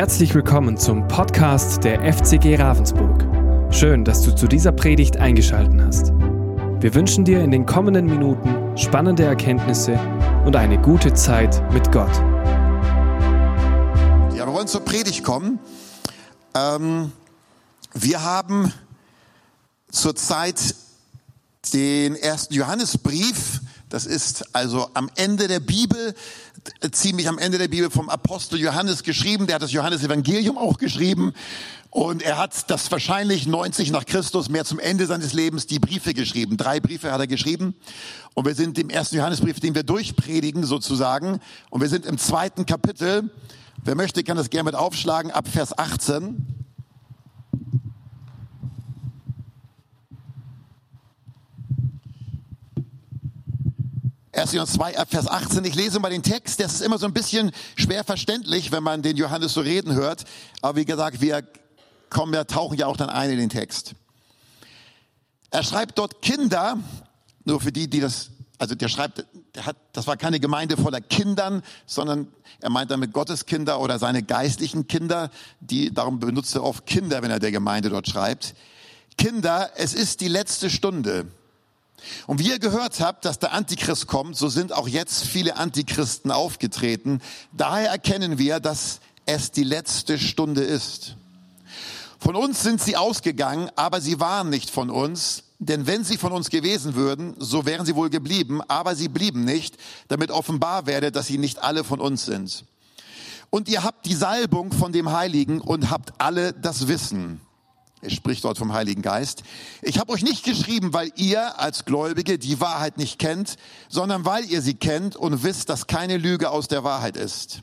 Herzlich willkommen zum Podcast der FCG Ravensburg. Schön, dass du zu dieser Predigt eingeschaltet hast. Wir wünschen dir in den kommenden Minuten spannende Erkenntnisse und eine gute Zeit mit Gott. Ja, wir wollen zur Predigt kommen. Ähm, wir haben zurzeit den ersten Johannesbrief. Das ist also am Ende der Bibel, ziemlich am Ende der Bibel vom Apostel Johannes geschrieben. Der hat das Johannesevangelium auch geschrieben. Und er hat das wahrscheinlich 90 nach Christus mehr zum Ende seines Lebens die Briefe geschrieben. Drei Briefe hat er geschrieben. Und wir sind im ersten Johannesbrief, den wir durchpredigen sozusagen. Und wir sind im zweiten Kapitel. Wer möchte, kann das gerne mit aufschlagen ab Vers 18. 1. Johannes 2, Vers 18. Ich lese mal den Text. Das ist immer so ein bisschen schwer verständlich, wenn man den Johannes so reden hört. Aber wie gesagt, wir kommen ja, tauchen ja auch dann ein in den Text. Er schreibt dort Kinder, nur für die, die das, also der schreibt, der hat, das war keine Gemeinde voller Kindern, sondern er meint damit Gottes Kinder oder seine geistlichen Kinder, die, darum benutzt er oft Kinder, wenn er der Gemeinde dort schreibt. Kinder, es ist die letzte Stunde. Und wie ihr gehört habt, dass der Antichrist kommt, so sind auch jetzt viele Antichristen aufgetreten. Daher erkennen wir, dass es die letzte Stunde ist. Von uns sind sie ausgegangen, aber sie waren nicht von uns. Denn wenn sie von uns gewesen würden, so wären sie wohl geblieben, aber sie blieben nicht, damit offenbar werde, dass sie nicht alle von uns sind. Und ihr habt die Salbung von dem Heiligen und habt alle das Wissen. Er spricht dort vom Heiligen Geist. Ich habe euch nicht geschrieben, weil ihr als Gläubige die Wahrheit nicht kennt, sondern weil ihr sie kennt und wisst, dass keine Lüge aus der Wahrheit ist.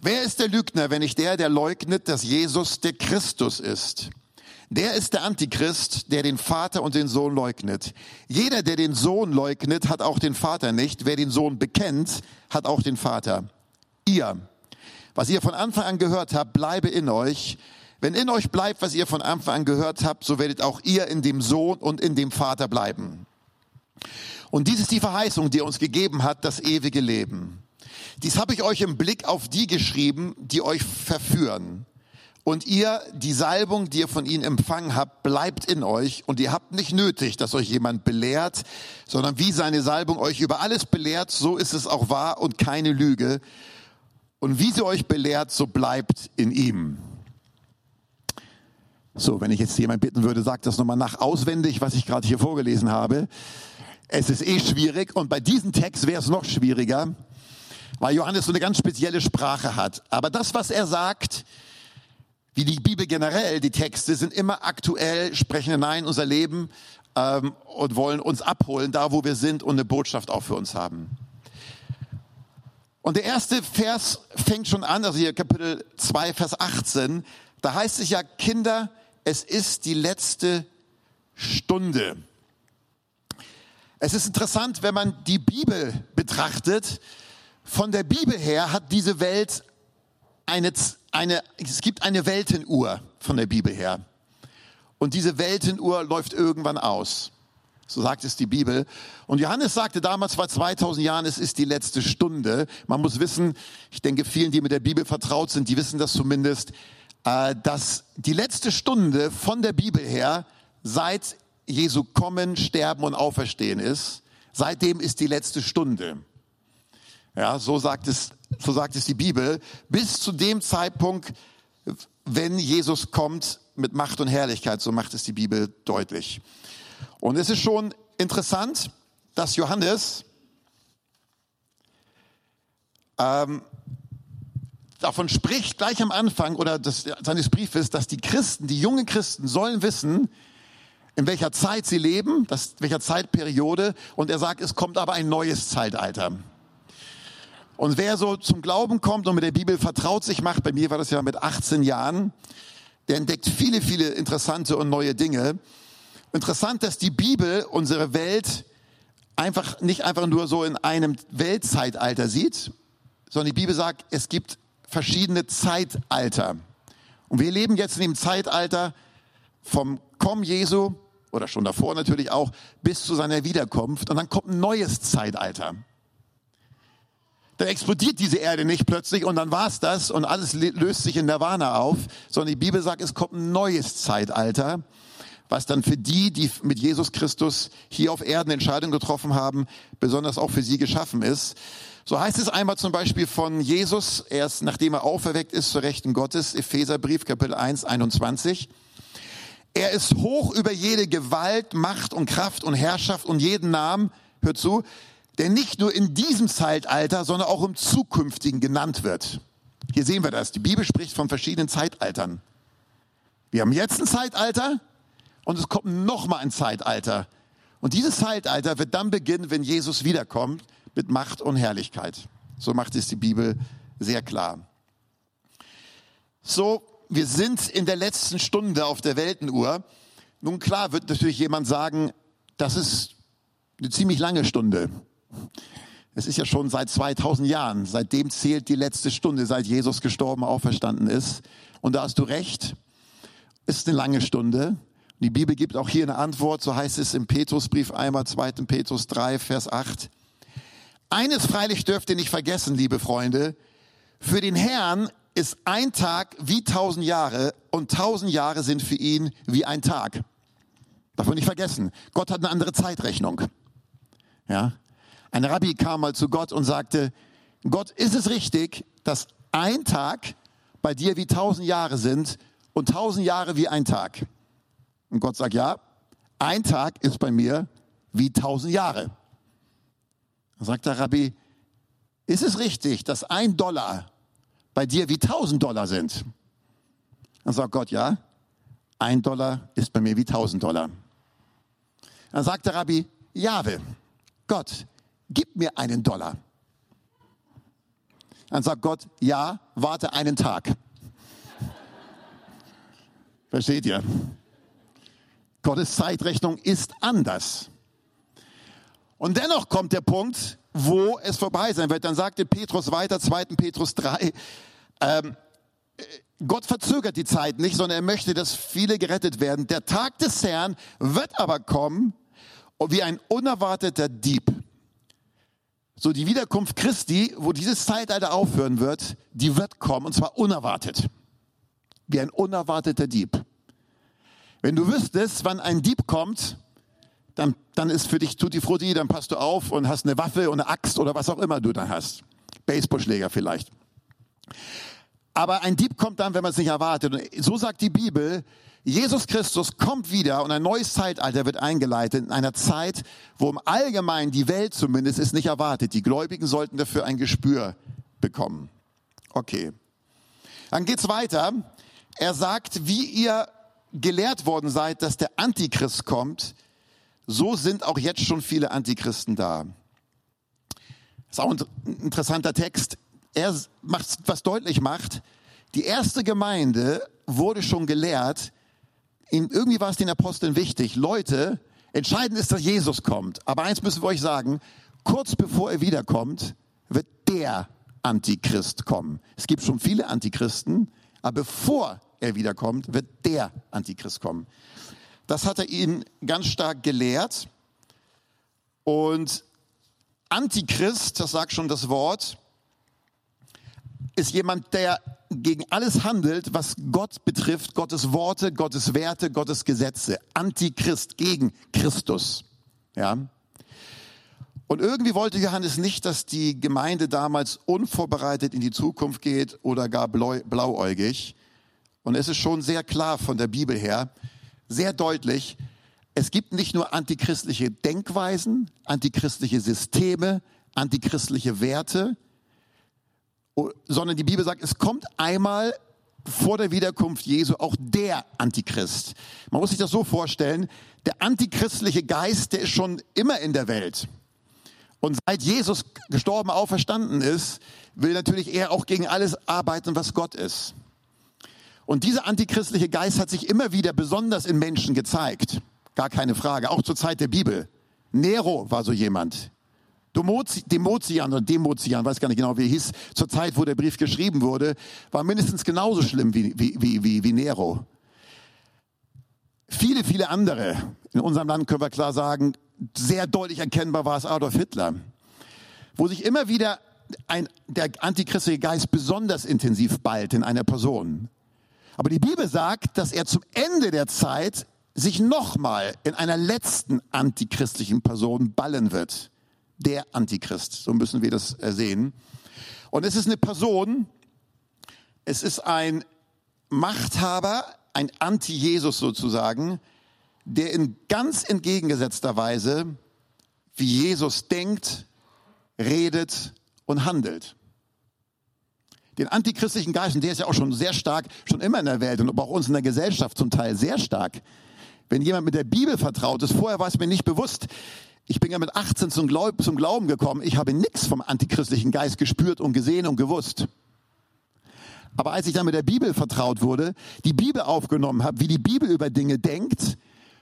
Wer ist der Lügner, wenn nicht der, der leugnet, dass Jesus der Christus ist? Der ist der Antichrist, der den Vater und den Sohn leugnet. Jeder, der den Sohn leugnet, hat auch den Vater nicht. Wer den Sohn bekennt, hat auch den Vater. Ihr, was ihr von Anfang an gehört habt, bleibe in euch. Wenn in euch bleibt, was ihr von Anfang an gehört habt, so werdet auch ihr in dem Sohn und in dem Vater bleiben. Und dies ist die Verheißung, die er uns gegeben hat, das ewige Leben. Dies habe ich euch im Blick auf die geschrieben, die euch verführen. Und ihr, die Salbung, die ihr von ihnen empfangen habt, bleibt in euch. Und ihr habt nicht nötig, dass euch jemand belehrt, sondern wie seine Salbung euch über alles belehrt, so ist es auch wahr und keine Lüge. Und wie sie euch belehrt, so bleibt in ihm. So, wenn ich jetzt jemand bitten würde, sagt das nochmal nach auswendig, was ich gerade hier vorgelesen habe. Es ist eh schwierig und bei diesem Text wäre es noch schwieriger, weil Johannes so eine ganz spezielle Sprache hat. Aber das, was er sagt, wie die Bibel generell, die Texte sind immer aktuell, sprechen hinein unser Leben ähm, und wollen uns abholen, da wo wir sind und eine Botschaft auch für uns haben. Und der erste Vers fängt schon an, also hier Kapitel 2, Vers 18, da heißt es ja, Kinder, es ist die letzte Stunde. Es ist interessant, wenn man die Bibel betrachtet. Von der Bibel her hat diese Welt eine, eine, es gibt eine Weltenuhr von der Bibel her. Und diese Weltenuhr läuft irgendwann aus. So sagt es die Bibel. Und Johannes sagte damals vor 2000 Jahren, es ist die letzte Stunde. Man muss wissen, ich denke, vielen, die mit der Bibel vertraut sind, die wissen das zumindest, dass die letzte Stunde von der Bibel her seit Jesu Kommen, Sterben und Auferstehen ist. Seitdem ist die letzte Stunde. Ja, so sagt es, so sagt es die Bibel. Bis zu dem Zeitpunkt, wenn Jesus kommt mit Macht und Herrlichkeit, so macht es die Bibel deutlich. Und es ist schon interessant, dass Johannes ähm, davon spricht gleich am Anfang oder des, seines Briefes, dass die Christen, die jungen Christen sollen wissen, in welcher Zeit sie leben, das, welcher Zeitperiode. Und er sagt, es kommt aber ein neues Zeitalter. Und wer so zum Glauben kommt und mit der Bibel vertraut sich macht, bei mir war das ja mit 18 Jahren, der entdeckt viele, viele interessante und neue Dinge. Interessant, dass die Bibel unsere Welt einfach nicht einfach nur so in einem Weltzeitalter sieht, sondern die Bibel sagt, es gibt verschiedene Zeitalter. Und wir leben jetzt in dem Zeitalter vom Kommen Jesu oder schon davor natürlich auch bis zu seiner Wiederkunft und dann kommt ein neues Zeitalter. dann explodiert diese Erde nicht plötzlich und dann war's das und alles löst sich in Nirvana auf, sondern die Bibel sagt, es kommt ein neues Zeitalter, was dann für die, die mit Jesus Christus hier auf Erden Entscheidungen getroffen haben, besonders auch für sie geschaffen ist. So heißt es einmal zum Beispiel von Jesus, erst nachdem er auferweckt ist zur Rechten Gottes, Epheserbrief Kapitel 1, 21. Er ist hoch über jede Gewalt, Macht und Kraft und Herrschaft und jeden Namen, hört zu, der nicht nur in diesem Zeitalter, sondern auch im zukünftigen genannt wird. Hier sehen wir das. Die Bibel spricht von verschiedenen Zeitaltern. Wir haben jetzt ein Zeitalter und es kommt noch mal ein Zeitalter. Und dieses Zeitalter wird dann beginnen, wenn Jesus wiederkommt mit Macht und Herrlichkeit. So macht es die Bibel sehr klar. So, wir sind in der letzten Stunde auf der Weltenuhr. Nun klar wird natürlich jemand sagen, das ist eine ziemlich lange Stunde. Es ist ja schon seit 2000 Jahren. Seitdem zählt die letzte Stunde, seit Jesus gestorben, auferstanden ist. Und da hast du recht. Ist eine lange Stunde. Die Bibel gibt auch hier eine Antwort. So heißt es im Petrusbrief einmal, 2. Petrus 3, Vers 8. Eines freilich dürft ihr nicht vergessen, liebe Freunde. Für den Herrn ist ein Tag wie tausend Jahre und tausend Jahre sind für ihn wie ein Tag. Darf nicht vergessen. Gott hat eine andere Zeitrechnung. Ja. Ein Rabbi kam mal zu Gott und sagte, Gott, ist es richtig, dass ein Tag bei dir wie tausend Jahre sind und tausend Jahre wie ein Tag? Und Gott sagt, ja, ein Tag ist bei mir wie tausend Jahre. Dann sagt der Rabbi, ist es richtig, dass ein Dollar bei dir wie tausend Dollar sind? Dann sagt Gott, ja, ein Dollar ist bei mir wie tausend Dollar. Dann sagt der Rabbi, Jahwe, Gott, gib mir einen Dollar. Dann sagt Gott, ja, warte einen Tag. Versteht ihr? Gottes Zeitrechnung ist anders. Und dennoch kommt der Punkt, wo es vorbei sein wird. Dann sagte Petrus weiter, 2. Petrus 3, ähm, Gott verzögert die Zeit nicht, sondern er möchte, dass viele gerettet werden. Der Tag des Herrn wird aber kommen wie ein unerwarteter Dieb. So die Wiederkunft Christi, wo dieses Zeitalter aufhören wird, die wird kommen und zwar unerwartet. Wie ein unerwarteter Dieb. Wenn du wüsstest, wann ein Dieb kommt, dann, dann ist für dich tutti frutti, dann passt du auf und hast eine Waffe und eine Axt oder was auch immer du dann hast. Baseballschläger vielleicht. Aber ein Dieb kommt dann, wenn man es nicht erwartet. Und so sagt die Bibel, Jesus Christus kommt wieder und ein neues Zeitalter wird eingeleitet in einer Zeit, wo im Allgemeinen die Welt zumindest es nicht erwartet. Die Gläubigen sollten dafür ein Gespür bekommen. Okay. Dann geht's weiter. Er sagt, wie ihr gelehrt worden seid, dass der Antichrist kommt, so sind auch jetzt schon viele Antichristen da. Das ist auch ein interessanter Text. Er macht, was deutlich macht, die erste Gemeinde wurde schon gelehrt, irgendwie war es den Aposteln wichtig, Leute, entscheidend ist, dass Jesus kommt. Aber eins müssen wir euch sagen, kurz bevor er wiederkommt, wird der Antichrist kommen. Es gibt schon viele Antichristen, aber bevor er wiederkommt, wird der Antichrist kommen. Das hat er ihnen ganz stark gelehrt. Und Antichrist, das sagt schon das Wort, ist jemand, der gegen alles handelt, was Gott betrifft, Gottes Worte, Gottes Werte, Gottes Gesetze. Antichrist, gegen Christus. Ja. Und irgendwie wollte Johannes nicht, dass die Gemeinde damals unvorbereitet in die Zukunft geht oder gar blauäugig. Und es ist schon sehr klar von der Bibel her, sehr deutlich, es gibt nicht nur antichristliche Denkweisen, antichristliche Systeme, antichristliche Werte, sondern die Bibel sagt, es kommt einmal vor der Wiederkunft Jesu auch der Antichrist. Man muss sich das so vorstellen, der antichristliche Geist, der ist schon immer in der Welt. Und seit Jesus gestorben, auferstanden ist, will natürlich er auch gegen alles arbeiten, was Gott ist. Und dieser antichristliche Geist hat sich immer wieder besonders in Menschen gezeigt. Gar keine Frage, auch zur Zeit der Bibel. Nero war so jemand. Demotian oder Demotian, weiß gar nicht genau, wie er hieß, zur Zeit, wo der Brief geschrieben wurde, war mindestens genauso schlimm wie, wie, wie, wie Nero. Viele, viele andere. In unserem Land können wir klar sagen, sehr deutlich erkennbar war es Adolf Hitler. Wo sich immer wieder ein, der antichristliche Geist besonders intensiv ballt in einer Person. Aber die Bibel sagt, dass er zum Ende der Zeit sich nochmal in einer letzten antichristlichen Person ballen wird. Der Antichrist, so müssen wir das äh, sehen. Und es ist eine Person, es ist ein Machthaber, ein Anti-Jesus sozusagen, der in ganz entgegengesetzter Weise, wie Jesus denkt, redet und handelt. Den antichristlichen Geist, und der ist ja auch schon sehr stark, schon immer in der Welt und auch uns in der Gesellschaft zum Teil sehr stark. Wenn jemand mit der Bibel vertraut ist, vorher war es mir nicht bewusst. Ich bin ja mit 18 zum, Glaub, zum Glauben gekommen. Ich habe nichts vom antichristlichen Geist gespürt und gesehen und gewusst. Aber als ich dann mit der Bibel vertraut wurde, die Bibel aufgenommen habe, wie die Bibel über Dinge denkt,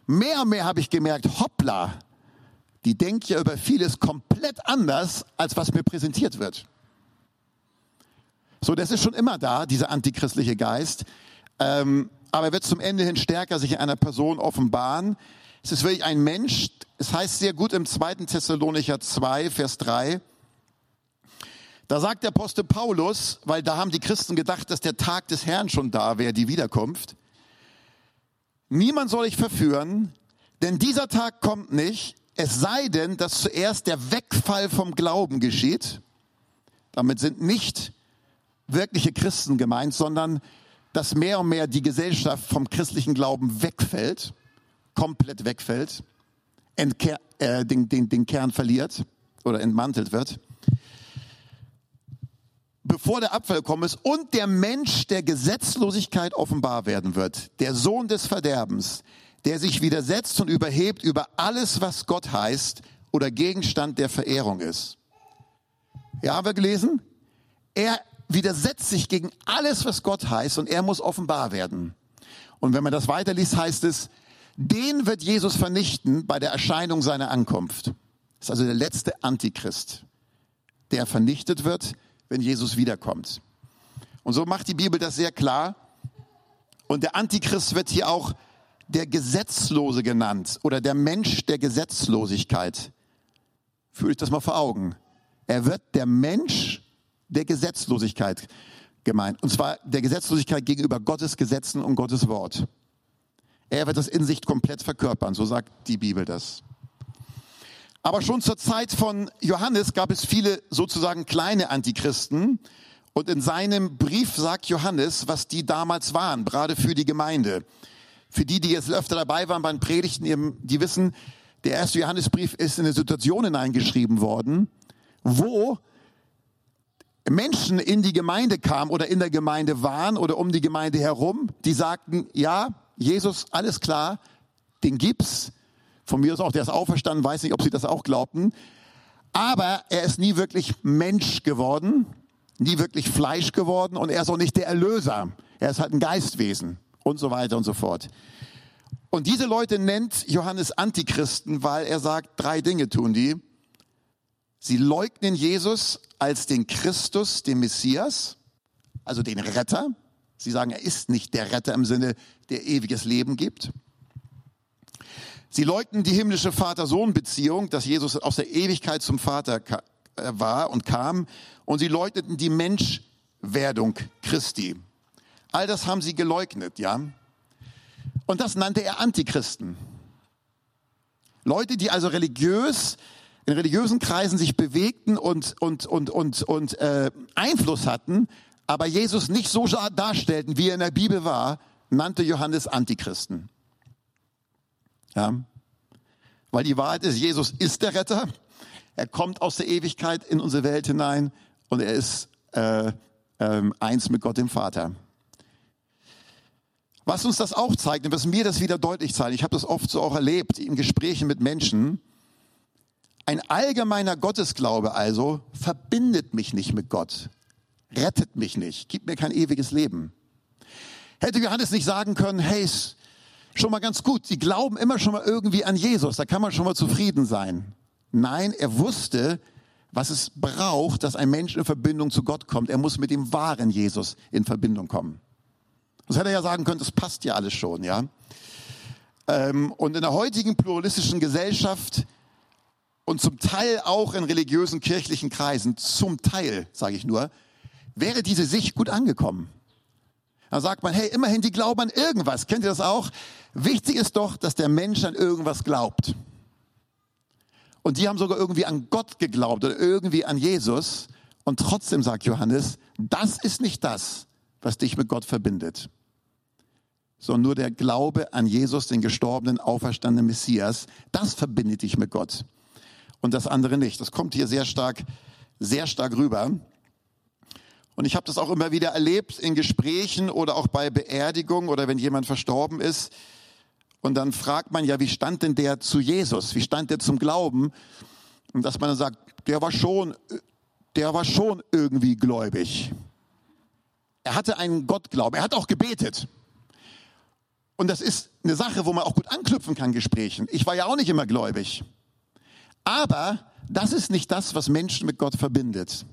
mehr und mehr habe ich gemerkt, hoppla, die denkt ja über vieles komplett anders, als was mir präsentiert wird. So, das ist schon immer da, dieser antichristliche Geist. Ähm, aber er wird zum Ende hin stärker sich in einer Person offenbaren. Es ist wirklich ein Mensch, es heißt sehr gut im 2. Thessalonicher 2, Vers 3, da sagt der Apostel Paulus, weil da haben die Christen gedacht, dass der Tag des Herrn schon da wäre, die Wiederkunft. Niemand soll ich verführen, denn dieser Tag kommt nicht, es sei denn, dass zuerst der Wegfall vom Glauben geschieht. Damit sind nicht wirkliche Christen gemeint, sondern dass mehr und mehr die Gesellschaft vom christlichen Glauben wegfällt, komplett wegfällt, entkehr, äh, den, den, den Kern verliert oder entmantelt wird bevor der Abfall kommen ist und der Mensch der Gesetzlosigkeit offenbar werden wird, der Sohn des Verderbens, der sich widersetzt und überhebt über alles, was Gott heißt oder Gegenstand der Verehrung ist. Ja, haben wir gelesen? Er widersetzt sich gegen alles, was Gott heißt und er muss offenbar werden. Und wenn man das weiterliest, heißt es, den wird Jesus vernichten bei der Erscheinung seiner Ankunft. Das ist also der letzte Antichrist, der vernichtet wird wenn Jesus wiederkommt. Und so macht die Bibel das sehr klar. Und der Antichrist wird hier auch der Gesetzlose genannt oder der Mensch der Gesetzlosigkeit. Fühle ich das mal vor Augen. Er wird der Mensch der Gesetzlosigkeit gemeint. Und zwar der Gesetzlosigkeit gegenüber Gottes Gesetzen und Gottes Wort. Er wird das in sich komplett verkörpern, so sagt die Bibel das. Aber schon zur Zeit von Johannes gab es viele sozusagen kleine Antichristen. Und in seinem Brief sagt Johannes, was die damals waren, gerade für die Gemeinde. Für die, die jetzt öfter dabei waren beim Predigten, die wissen, der erste Johannesbrief ist in eine Situation hineingeschrieben worden, wo Menschen in die Gemeinde kamen oder in der Gemeinde waren oder um die Gemeinde herum, die sagten, ja, Jesus, alles klar, den gibt's, von mir aus auch, der ist auferstanden, weiß nicht, ob sie das auch glaubten. Aber er ist nie wirklich Mensch geworden, nie wirklich Fleisch geworden und er ist auch nicht der Erlöser. Er ist halt ein Geistwesen und so weiter und so fort. Und diese Leute nennt Johannes Antichristen, weil er sagt, drei Dinge tun die. Sie leugnen Jesus als den Christus, den Messias, also den Retter. Sie sagen, er ist nicht der Retter im Sinne, der ewiges Leben gibt. Sie leugnen die himmlische Vater-Sohn-Beziehung, dass Jesus aus der Ewigkeit zum Vater äh, war und kam. Und sie leugneten die Menschwerdung Christi. All das haben sie geleugnet, ja. Und das nannte er Antichristen. Leute, die also religiös, in religiösen Kreisen sich bewegten und, und, und, und, und äh, Einfluss hatten, aber Jesus nicht so darstellten, wie er in der Bibel war, nannte Johannes Antichristen. Ja? Weil die Wahrheit ist, Jesus ist der Retter. Er kommt aus der Ewigkeit in unsere Welt hinein und er ist äh, äh, eins mit Gott dem Vater. Was uns das auch zeigt und was mir das wieder deutlich zeigt, ich habe das oft so auch erlebt in Gesprächen mit Menschen, ein allgemeiner Gottesglaube also verbindet mich nicht mit Gott, rettet mich nicht, gibt mir kein ewiges Leben. Hätte Johannes nicht sagen können, hey, schon mal ganz gut. Sie glauben immer schon mal irgendwie an Jesus. Da kann man schon mal zufrieden sein. Nein, er wusste, was es braucht, dass ein Mensch in Verbindung zu Gott kommt. Er muss mit dem wahren Jesus in Verbindung kommen. Das hätte er ja sagen können, das passt ja alles schon, ja. Ähm, und in der heutigen pluralistischen Gesellschaft und zum Teil auch in religiösen kirchlichen Kreisen, zum Teil, sage ich nur, wäre diese Sicht gut angekommen. Da sagt man, hey, immerhin, die glauben an irgendwas. Kennt ihr das auch? Wichtig ist doch, dass der Mensch an irgendwas glaubt. Und die haben sogar irgendwie an Gott geglaubt oder irgendwie an Jesus. Und trotzdem sagt Johannes, das ist nicht das, was dich mit Gott verbindet, sondern nur der Glaube an Jesus, den gestorbenen, auferstandenen Messias, das verbindet dich mit Gott. Und das andere nicht. Das kommt hier sehr stark, sehr stark rüber. Und ich habe das auch immer wieder erlebt in Gesprächen oder auch bei Beerdigungen oder wenn jemand verstorben ist. Und dann fragt man ja, wie stand denn der zu Jesus? Wie stand der zum Glauben? Und dass man dann sagt, der war schon, der war schon irgendwie gläubig. Er hatte einen Gottglauben. Er hat auch gebetet. Und das ist eine Sache, wo man auch gut anknüpfen kann, Gesprächen. Ich war ja auch nicht immer gläubig. Aber das ist nicht das, was Menschen mit Gott verbindet.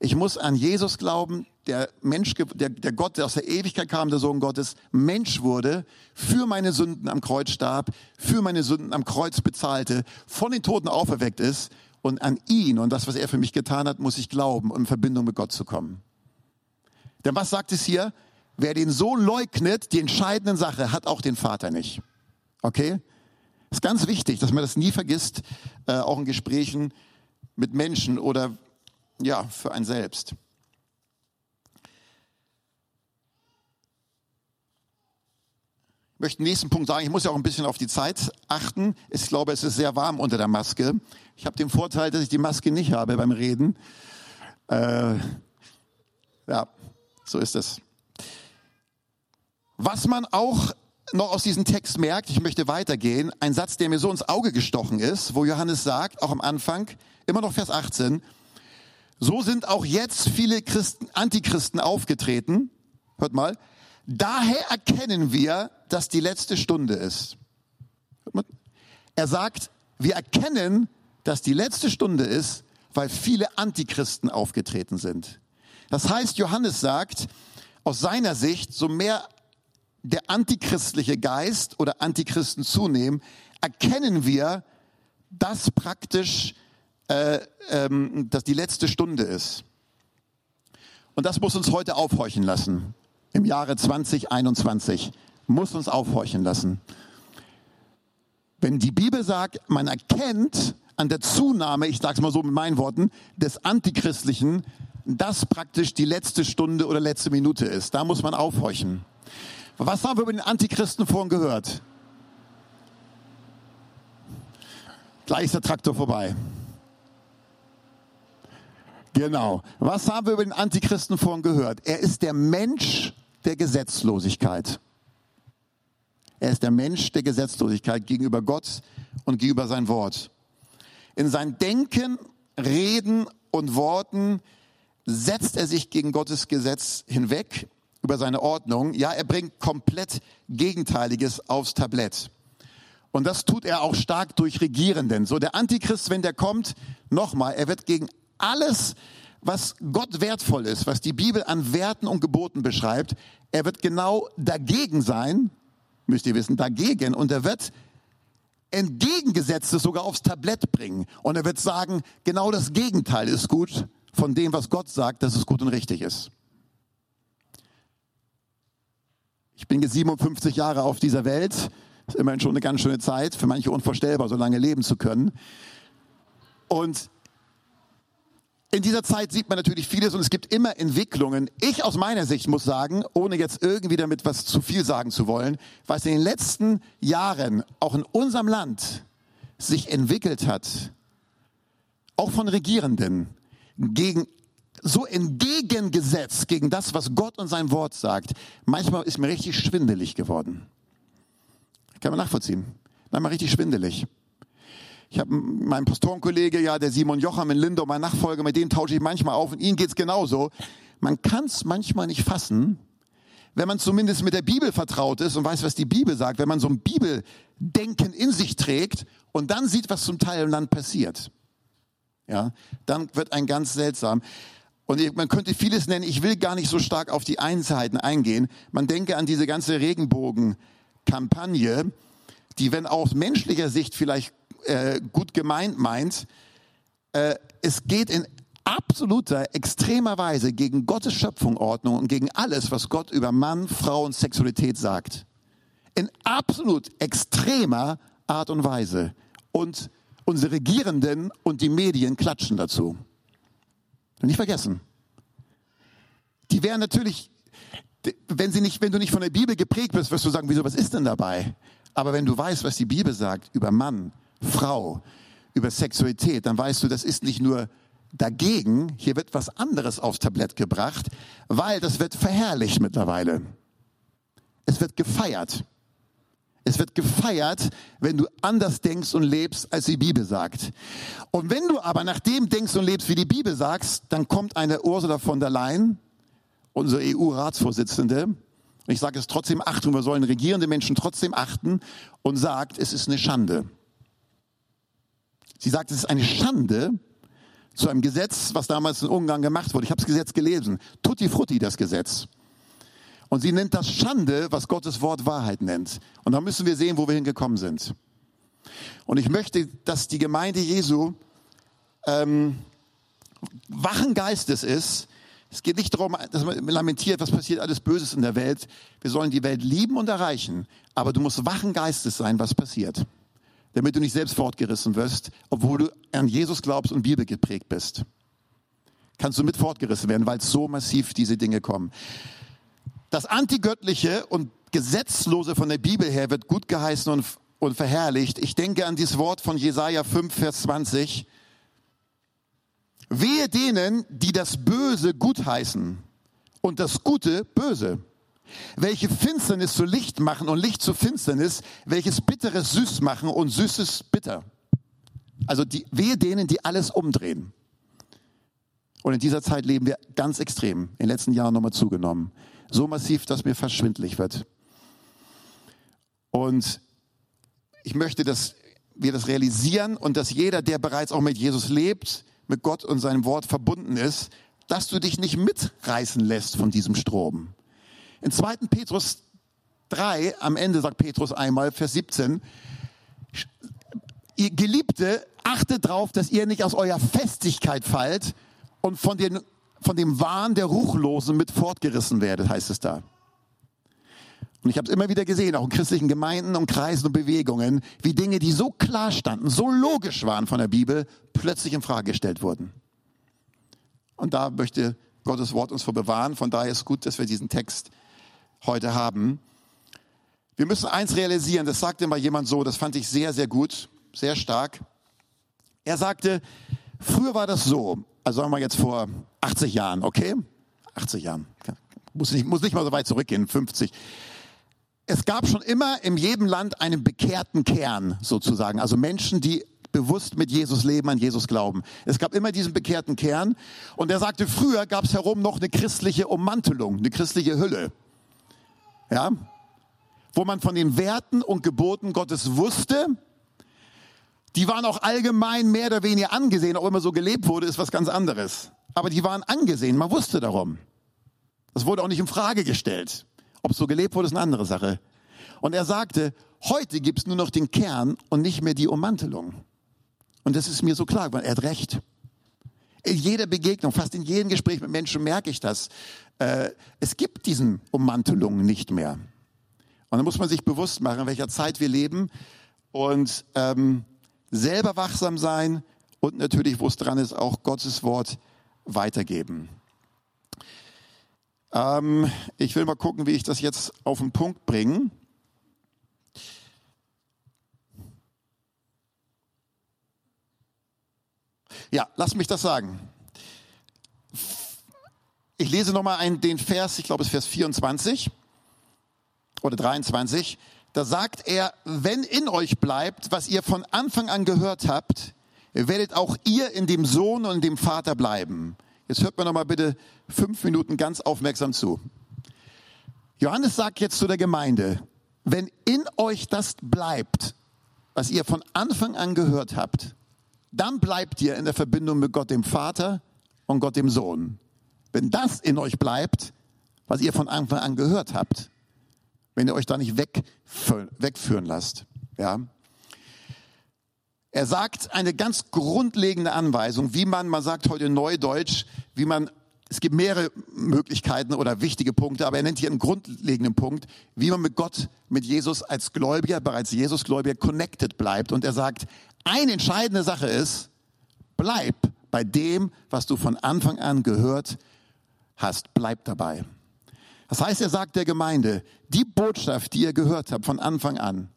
Ich muss an Jesus glauben, der Mensch, der, der Gott, der aus der Ewigkeit kam, der Sohn Gottes, Mensch wurde, für meine Sünden am Kreuz starb, für meine Sünden am Kreuz bezahlte, von den Toten auferweckt ist und an ihn und das, was er für mich getan hat, muss ich glauben, um in Verbindung mit Gott zu kommen. Denn was sagt es hier? Wer den Sohn leugnet, die entscheidenden Sache, hat auch den Vater nicht. Okay? Ist ganz wichtig, dass man das nie vergisst, äh, auch in Gesprächen mit Menschen oder ja, für ein selbst. Ich möchte den nächsten Punkt sagen, ich muss ja auch ein bisschen auf die Zeit achten. Ich glaube, es ist sehr warm unter der Maske. Ich habe den Vorteil, dass ich die Maske nicht habe beim Reden. Äh, ja, so ist es. Was man auch noch aus diesem Text merkt, ich möchte weitergehen, ein Satz, der mir so ins Auge gestochen ist, wo Johannes sagt, auch am Anfang, immer noch Vers 18, so sind auch jetzt viele Christen, Antichristen aufgetreten. Hört mal. Daher erkennen wir, dass die letzte Stunde ist. Er sagt, wir erkennen, dass die letzte Stunde ist, weil viele Antichristen aufgetreten sind. Das heißt, Johannes sagt, aus seiner Sicht, so mehr der antichristliche Geist oder Antichristen zunehmen, erkennen wir, dass praktisch äh, ähm, dass die letzte Stunde ist. Und das muss uns heute aufhorchen lassen. Im Jahre 2021 muss uns aufhorchen lassen. Wenn die Bibel sagt, man erkennt an der Zunahme, ich sage es mal so mit meinen Worten, des Antichristlichen, dass praktisch die letzte Stunde oder letzte Minute ist. Da muss man aufhorchen. Was haben wir über den Antichristen vorhin gehört? Gleich ist der Traktor vorbei. Genau. Was haben wir über den Antichristen vorhin gehört? Er ist der Mensch der Gesetzlosigkeit. Er ist der Mensch der Gesetzlosigkeit gegenüber Gott und gegenüber sein Wort. In sein Denken, Reden und Worten setzt er sich gegen Gottes Gesetz hinweg, über seine Ordnung. Ja, er bringt komplett Gegenteiliges aufs Tablett. Und das tut er auch stark durch Regierenden. So der Antichrist, wenn der kommt, nochmal, er wird gegen alles, was Gott wertvoll ist, was die Bibel an Werten und Geboten beschreibt, er wird genau dagegen sein, müsst ihr wissen, dagegen. Und er wird entgegengesetztes sogar aufs Tablett bringen. Und er wird sagen, genau das Gegenteil ist gut von dem, was Gott sagt, dass es gut und richtig ist. Ich bin jetzt 57 Jahre auf dieser Welt. Das ist immerhin schon eine ganz schöne Zeit, für manche unvorstellbar, so lange leben zu können. Und in dieser Zeit sieht man natürlich vieles und es gibt immer Entwicklungen. Ich aus meiner Sicht muss sagen, ohne jetzt irgendwie damit was zu viel sagen zu wollen, was in den letzten Jahren auch in unserem Land sich entwickelt hat, auch von Regierenden, gegen so entgegengesetzt gegen das, was Gott und sein Wort sagt. Manchmal ist mir richtig schwindelig geworden. Kann man nachvollziehen. Manchmal richtig schwindelig. Ich habe meinen Pastorenkollege, ja, der Simon Jocham in Lindau, mein Nachfolger, mit dem tausche ich manchmal auf und ihnen geht's genauso. Man kann es manchmal nicht fassen, wenn man zumindest mit der Bibel vertraut ist und weiß, was die Bibel sagt, wenn man so ein Bibeldenken in sich trägt und dann sieht, was zum Teil im Land passiert. Ja, dann wird ein ganz seltsam. Und man könnte vieles nennen, ich will gar nicht so stark auf die Einzelheiten eingehen. Man denke an diese ganze Regenbogenkampagne, die, wenn aus menschlicher Sicht vielleicht äh, gut gemeint meint. Äh, es geht in absoluter, extremer Weise gegen Gottes Schöpfungordnung und gegen alles, was Gott über Mann, Frau und Sexualität sagt. In absolut extremer Art und Weise. Und unsere Regierenden und die Medien klatschen dazu. Und nicht vergessen. Die wären natürlich, wenn, sie nicht, wenn du nicht von der Bibel geprägt bist, wirst du sagen, wieso, was ist denn dabei? Aber wenn du weißt, was die Bibel sagt über Mann, Frau, über Sexualität, dann weißt du, das ist nicht nur dagegen, hier wird was anderes aufs Tablett gebracht, weil das wird verherrlicht mittlerweile. Es wird gefeiert. Es wird gefeiert, wenn du anders denkst und lebst, als die Bibel sagt. Und wenn du aber nach dem denkst und lebst, wie die Bibel sagt, dann kommt eine Ursula von der Leyen, unsere EU-Ratsvorsitzende, ich sage es trotzdem, Achtung, wir sollen regierende Menschen trotzdem achten, und sagt, es ist eine Schande. Sie sagt, es ist eine Schande, zu einem Gesetz, was damals in Ungarn gemacht wurde. Ich habe das Gesetz gelesen. Tutti frutti das Gesetz. Und sie nennt das Schande, was Gottes Wort Wahrheit nennt. Und da müssen wir sehen, wo wir hingekommen sind. Und ich möchte, dass die Gemeinde Jesu ähm, wachen Geistes ist. Es geht nicht darum, dass man lamentiert, was passiert alles Böses in der Welt. Wir sollen die Welt lieben und erreichen. Aber du musst wachen Geistes sein, was passiert. Damit du nicht selbst fortgerissen wirst, obwohl du an Jesus glaubst und Bibel geprägt bist. Kannst du mit fortgerissen werden, weil so massiv diese Dinge kommen. Das Antigöttliche und Gesetzlose von der Bibel her wird gut geheißen und, und verherrlicht. Ich denke an dieses Wort von Jesaja 5, Vers 20. Wehe denen, die das Böse gut heißen und das Gute böse. Welche Finsternis zu Licht machen und Licht zu Finsternis, welches Bitteres süß machen und Süßes bitter. Also die, wehe denen, die alles umdrehen. Und in dieser Zeit leben wir ganz extrem, in den letzten Jahren nochmal zugenommen. So massiv, dass mir fast schwindlig wird. Und ich möchte, dass wir das realisieren und dass jeder, der bereits auch mit Jesus lebt, mit Gott und seinem Wort verbunden ist, dass du dich nicht mitreißen lässt von diesem Strom. In 2. Petrus 3, am Ende sagt Petrus einmal, Vers 17, ihr Geliebte, achtet darauf, dass ihr nicht aus eurer Festigkeit fallt und von den von dem Wahn der Ruchlosen mit fortgerissen werdet, heißt es da. Und ich habe es immer wieder gesehen, auch in christlichen Gemeinden und Kreisen und Bewegungen, wie Dinge, die so klar standen, so logisch waren von der Bibel, plötzlich in Frage gestellt wurden. Und da möchte Gottes Wort uns vor bewahren. Von daher ist es gut, dass wir diesen Text heute haben. Wir müssen eins realisieren, das sagte mal jemand so, das fand ich sehr, sehr gut, sehr stark. Er sagte, früher war das so, also sagen wir jetzt vor 80 Jahren, okay? 80 Jahren. Muss nicht, muss nicht mal so weit zurückgehen, 50. Es gab schon immer in jedem Land einen bekehrten Kern sozusagen. Also Menschen, die bewusst mit Jesus leben, an Jesus glauben. Es gab immer diesen bekehrten Kern. Und er sagte, früher gab es herum noch eine christliche Ummantelung, eine christliche Hülle. Ja? Wo man von den Werten und Geboten Gottes wusste, die waren auch allgemein mehr oder weniger angesehen, auch immer so gelebt wurde, ist was ganz anderes. Aber die waren angesehen, man wusste darum. Das wurde auch nicht in Frage gestellt. Ob so gelebt wurde, ist eine andere Sache. Und er sagte, heute gibt es nur noch den Kern und nicht mehr die Ummantelung. Und das ist mir so klar, weil er hat recht. In jeder Begegnung, fast in jedem Gespräch mit Menschen merke ich das. Äh, es gibt diesen Ummantelungen nicht mehr. Und da muss man sich bewusst machen, in welcher Zeit wir leben. Und ähm, selber wachsam sein und natürlich, wo es dran ist, auch Gottes Wort weitergeben. Ähm, ich will mal gucken, wie ich das jetzt auf den Punkt bringe. Ja, lass mich das sagen. Ich lese nochmal den Vers, ich glaube es ist Vers 24 oder 23 da sagt er, wenn in euch bleibt, was ihr von Anfang an gehört habt, werdet auch ihr in dem Sohn und dem Vater bleiben. Jetzt hört mir noch mal bitte fünf Minuten ganz aufmerksam zu. Johannes sagt jetzt zu der Gemeinde, wenn in euch das bleibt, was ihr von Anfang an gehört habt, dann bleibt ihr in der Verbindung mit Gott dem Vater und Gott dem Sohn. Wenn das in euch bleibt, was ihr von Anfang an gehört habt, wenn ihr euch da nicht wegführen lasst. Ja. Er sagt eine ganz grundlegende Anweisung, wie man, man sagt heute Neudeutsch, wie man, es gibt mehrere Möglichkeiten oder wichtige Punkte, aber er nennt hier einen grundlegenden Punkt, wie man mit Gott, mit Jesus als Gläubiger, bereits Jesus-Gläubiger connected bleibt. Und er sagt, eine entscheidende Sache ist, bleib bei dem, was du von Anfang an gehört hast. Bleib dabei. Das heißt, er sagt der Gemeinde, die Botschaft, die ihr gehört habt von Anfang an,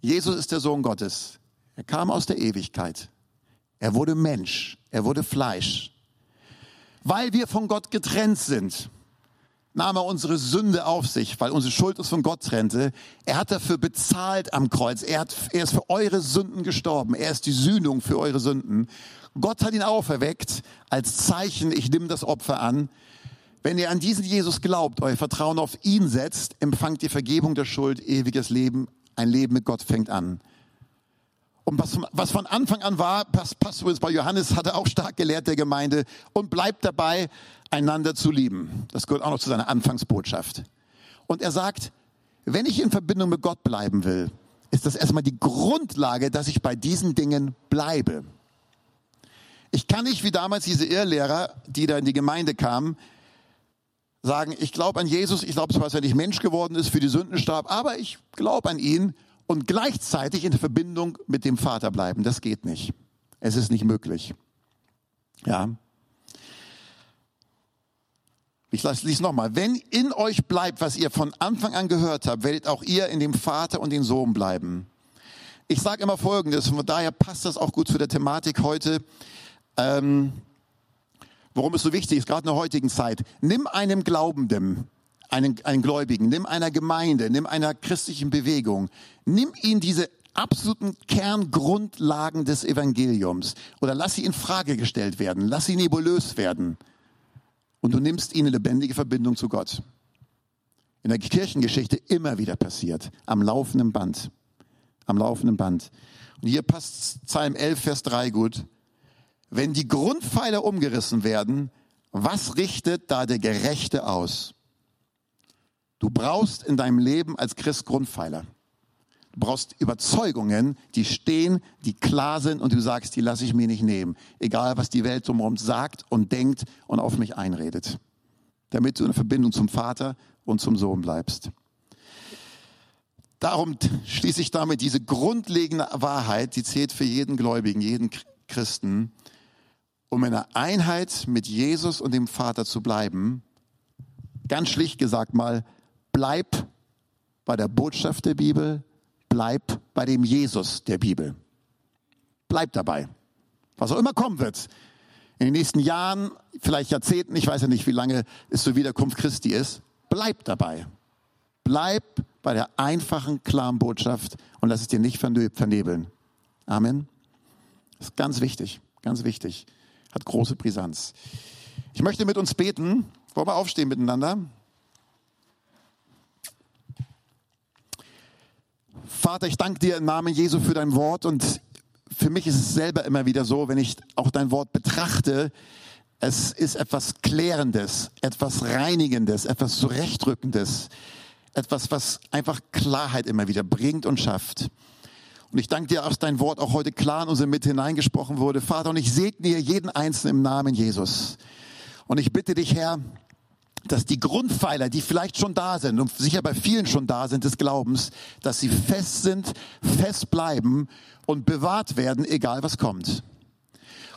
Jesus ist der Sohn Gottes. Er kam aus der Ewigkeit. Er wurde Mensch. Er wurde Fleisch. Weil wir von Gott getrennt sind, nahm er unsere Sünde auf sich, weil unsere Schuld uns von Gott trennte. Er hat dafür bezahlt am Kreuz. Er, hat, er ist für eure Sünden gestorben. Er ist die Sühnung für eure Sünden. Gott hat ihn auferweckt als Zeichen, ich nehme das Opfer an. Wenn ihr an diesen Jesus glaubt, euer Vertrauen auf ihn setzt, empfangt ihr Vergebung der Schuld, ewiges Leben. Ein Leben mit Gott fängt an. Und was, was von Anfang an war, Pastor bei Johannes hatte auch stark gelehrt der Gemeinde und bleibt dabei, einander zu lieben. Das gehört auch noch zu seiner Anfangsbotschaft. Und er sagt, wenn ich in Verbindung mit Gott bleiben will, ist das erstmal die Grundlage, dass ich bei diesen Dingen bleibe. Ich kann nicht wie damals diese Irrlehrer, die da in die Gemeinde kamen, sagen, ich glaube an Jesus, ich glaube zwar, dass er nicht Mensch geworden ist, für die Sünden starb, aber ich glaube an ihn und gleichzeitig in Verbindung mit dem Vater bleiben. Das geht nicht. Es ist nicht möglich. Ja. Ich lese nochmal. Wenn in euch bleibt, was ihr von Anfang an gehört habt, werdet auch ihr in dem Vater und den Sohn bleiben. Ich sage immer Folgendes, von daher passt das auch gut zu der Thematik heute. Ähm, warum es so wichtig ist, gerade in der heutigen Zeit. Nimm einem Glaubenden, einen, einen Gläubigen, nimm einer Gemeinde, nimm einer christlichen Bewegung, nimm ihn diese absoluten Kerngrundlagen des Evangeliums oder lass sie in Frage gestellt werden, lass sie nebulös werden und du nimmst ihn in lebendige Verbindung zu Gott. In der Kirchengeschichte immer wieder passiert, am laufenden Band, am laufenden Band. Und hier passt Psalm 11, Vers 3 gut. Wenn die Grundpfeiler umgerissen werden, was richtet da der Gerechte aus? Du brauchst in deinem Leben als Christ Grundpfeiler. Du brauchst Überzeugungen, die stehen, die klar sind und du sagst, die lasse ich mir nicht nehmen. Egal, was die Welt drumherum sagt und denkt und auf mich einredet. Damit du in Verbindung zum Vater und zum Sohn bleibst. Darum schließe ich damit diese grundlegende Wahrheit, die zählt für jeden Gläubigen, jeden Christen, um in einer Einheit mit Jesus und dem Vater zu bleiben. Ganz schlicht gesagt mal, bleib bei der Botschaft der Bibel, bleib bei dem Jesus der Bibel. Bleib dabei. Was auch immer kommen wird. In den nächsten Jahren, vielleicht Jahrzehnten, ich weiß ja nicht, wie lange es zur Wiederkunft Christi ist, bleib dabei. Bleib bei der einfachen, klaren Botschaft und lass es dir nicht vernebeln. Amen. Das ist ganz wichtig, ganz wichtig. Hat große Brisanz. Ich möchte mit uns beten. Wollen wir aufstehen miteinander? Vater, ich danke dir im Namen Jesu für dein Wort und für mich ist es selber immer wieder so, wenn ich auch dein Wort betrachte, es ist etwas Klärendes, etwas Reinigendes, etwas Zurechtrückendes, etwas, was einfach Klarheit immer wieder bringt und schafft. Und ich danke dir, dass dein Wort auch heute klar in unsere Mitte hineingesprochen wurde. Vater, und ich segne dir jeden Einzelnen im Namen Jesus. Und ich bitte dich, Herr, dass die Grundpfeiler, die vielleicht schon da sind und sicher bei vielen schon da sind des Glaubens, dass sie fest sind, fest bleiben und bewahrt werden, egal was kommt.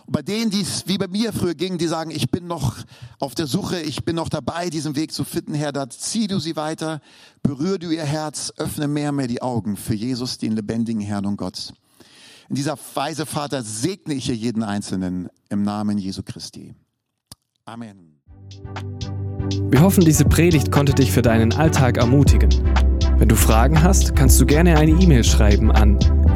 Und bei denen, die es wie bei mir früher ging, die sagen, ich bin noch auf der Suche, ich bin noch dabei, diesen Weg zu finden, Herr, da zieh du sie weiter, berühre du ihr Herz, öffne mehr und mehr die Augen für Jesus, den lebendigen Herrn und Gott. In dieser Weise, Vater, segne ich hier jeden Einzelnen im Namen Jesu Christi. Amen. Wir hoffen, diese Predigt konnte dich für deinen Alltag ermutigen. Wenn du Fragen hast, kannst du gerne eine E-Mail schreiben an